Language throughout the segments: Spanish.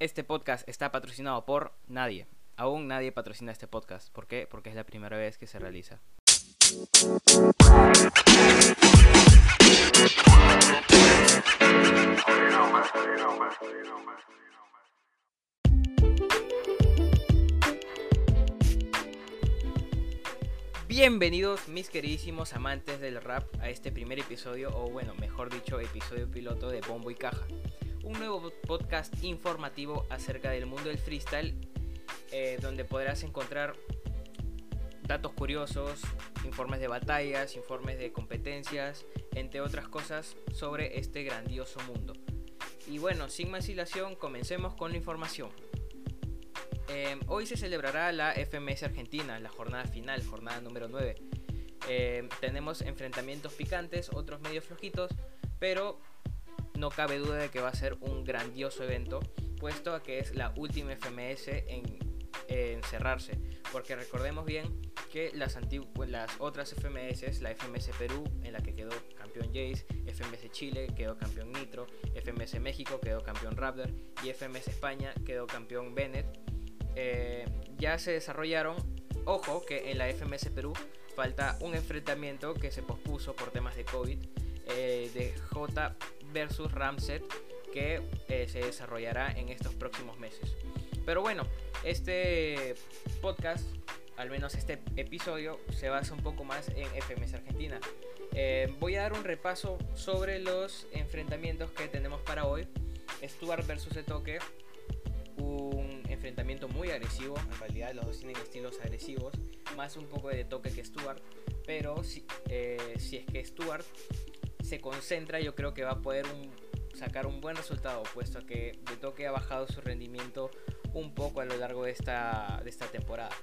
Este podcast está patrocinado por nadie. Aún nadie patrocina este podcast. ¿Por qué? Porque es la primera vez que se realiza. Bienvenidos mis queridísimos amantes del rap a este primer episodio, o bueno, mejor dicho, episodio piloto de Bombo y Caja. Un nuevo podcast informativo acerca del mundo del freestyle, eh, donde podrás encontrar datos curiosos, informes de batallas, informes de competencias, entre otras cosas sobre este grandioso mundo. Y bueno, sin más dilación, comencemos con la información. Em, hoy se celebrará la FMS Argentina, la jornada final, jornada número 9. Em, tenemos enfrentamientos picantes, otros medio flojitos, pero no cabe duda de que va a ser un grandioso evento, puesto que es la última FMS en, en cerrarse. Porque recordemos bien que las, las otras FMS, la FMS Perú, en la que quedó campeón Jace, FMS Chile quedó campeón Nitro, FMS México quedó campeón Raptor y FMS España quedó campeón Bennett eh, ya se desarrollaron. Ojo que en la FMS Perú falta un enfrentamiento que se pospuso por temas de COVID eh, de J versus Ramset que eh, se desarrollará en estos próximos meses. Pero bueno, este podcast, al menos este episodio, se basa un poco más en FMS Argentina. voy a dar un repaso sobre los enfrentamientos que tenemos para hoy. Stuart versus Etoque, un enfrentamiento muy agresivo. En realidad los dos tienen estilos agresivos, más un poco de toque que Stuart. Pero si, eh, si es que Stuart se concentra, yo creo que va a poder sacar un buen resultado, puesto que de toque ha bajado su rendimiento un poco a lo largo de esta, de esta temporada.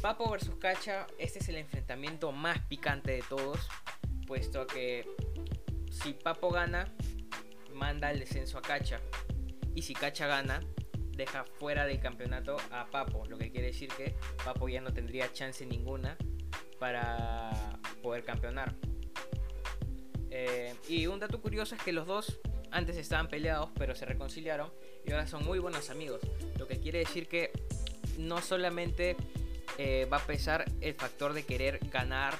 Papo versus Cacha, este es el enfrentamiento más picante de todos, puesto que si Papo gana, manda el descenso a Cacha. Y si Cacha gana, deja fuera del campeonato a Papo, lo que quiere decir que Papo ya no tendría chance ninguna para poder campeonar. Eh, y un dato curioso es que los dos antes estaban peleados, pero se reconciliaron y ahora son muy buenos amigos. Lo que quiere decir que no solamente eh, va a pesar el factor de querer ganar,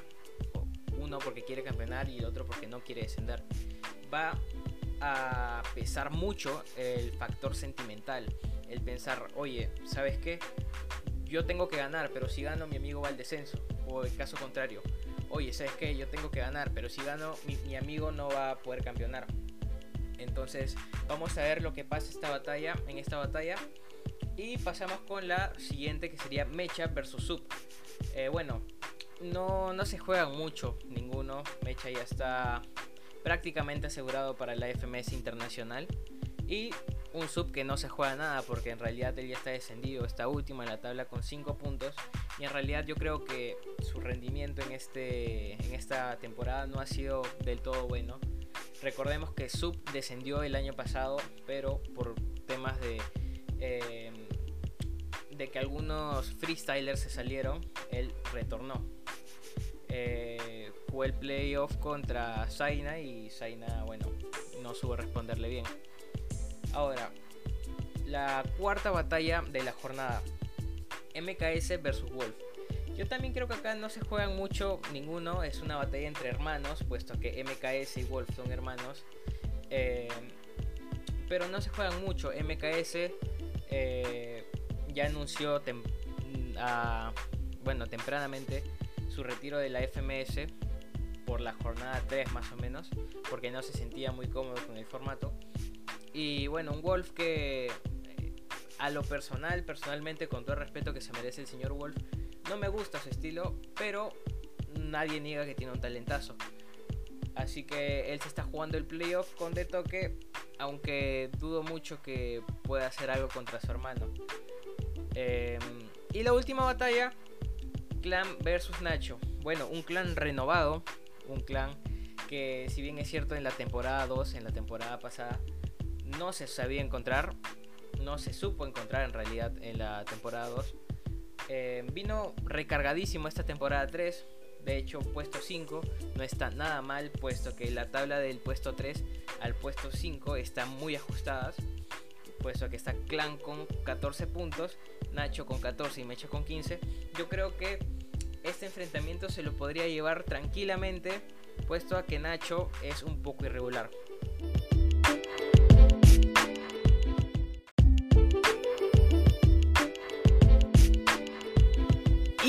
uno porque quiere campeonar y el otro porque no quiere descender. Va a pesar mucho el factor sentimental. El pensar, oye, ¿sabes qué? Yo tengo que ganar, pero si gano mi amigo va al descenso. O el caso contrario, oye, ¿sabes qué? Yo tengo que ganar, pero si gano mi, amigo no va a poder campeonar. Entonces vamos a ver lo que pasa esta batalla, en esta batalla. Y pasamos con la siguiente que sería Mecha versus Sub. Eh, bueno, no, no se juegan mucho ninguno. Mecha ya está prácticamente asegurado para la FMS internacional. Y un sub que no se juega nada porque en realidad él ya está descendido, está último en la tabla con 5 puntos. Y en realidad yo creo que su rendimiento en, este, en esta temporada no ha sido del todo bueno. Recordemos que Sub descendió el año pasado, pero por temas de, eh, de que algunos freestylers se salieron, él retornó. Eh, fue el playoff contra Zaina y Zaina, bueno, no supo responderle bien. Ahora, la cuarta batalla de la jornada. MKS versus Wolf. Yo también creo que acá no se juegan mucho ninguno, es una batalla entre hermanos, puesto que MKS y Wolf son hermanos. Eh, pero no se juegan mucho. MKS eh, ya anunció bueno, tempranamente su retiro de la FMS por la jornada 3 más o menos, porque no se sentía muy cómodo con el formato. Y bueno, un Wolf que a lo personal, personalmente, con todo el respeto que se merece el señor Wolf, no me gusta su estilo, pero nadie niega que tiene un talentazo. Así que él se está jugando el playoff con De Toque, aunque dudo mucho que pueda hacer algo contra su hermano. Em, y la última batalla, Clan versus Nacho. Bueno, un clan renovado, un clan que si bien es cierto en la temporada 2, en la temporada pasada, no se sabía encontrar, no se supo encontrar en realidad en la temporada 2. Eh, vino recargadísimo esta temporada 3, de hecho puesto 5 no está nada mal, puesto que la tabla del puesto 3 al puesto 5 está muy ajustadas. puesto que está Clan con 14 puntos, Nacho con 14 y Mecha con 15. Yo creo que este enfrentamiento se lo podría llevar tranquilamente, puesto a que Nacho es un poco irregular.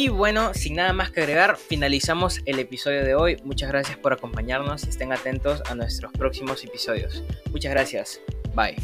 Y bueno, sin nada más que agregar, finalizamos el episodio de hoy. Muchas gracias por acompañarnos y estén atentos a nuestros próximos episodios. Muchas gracias. Bye.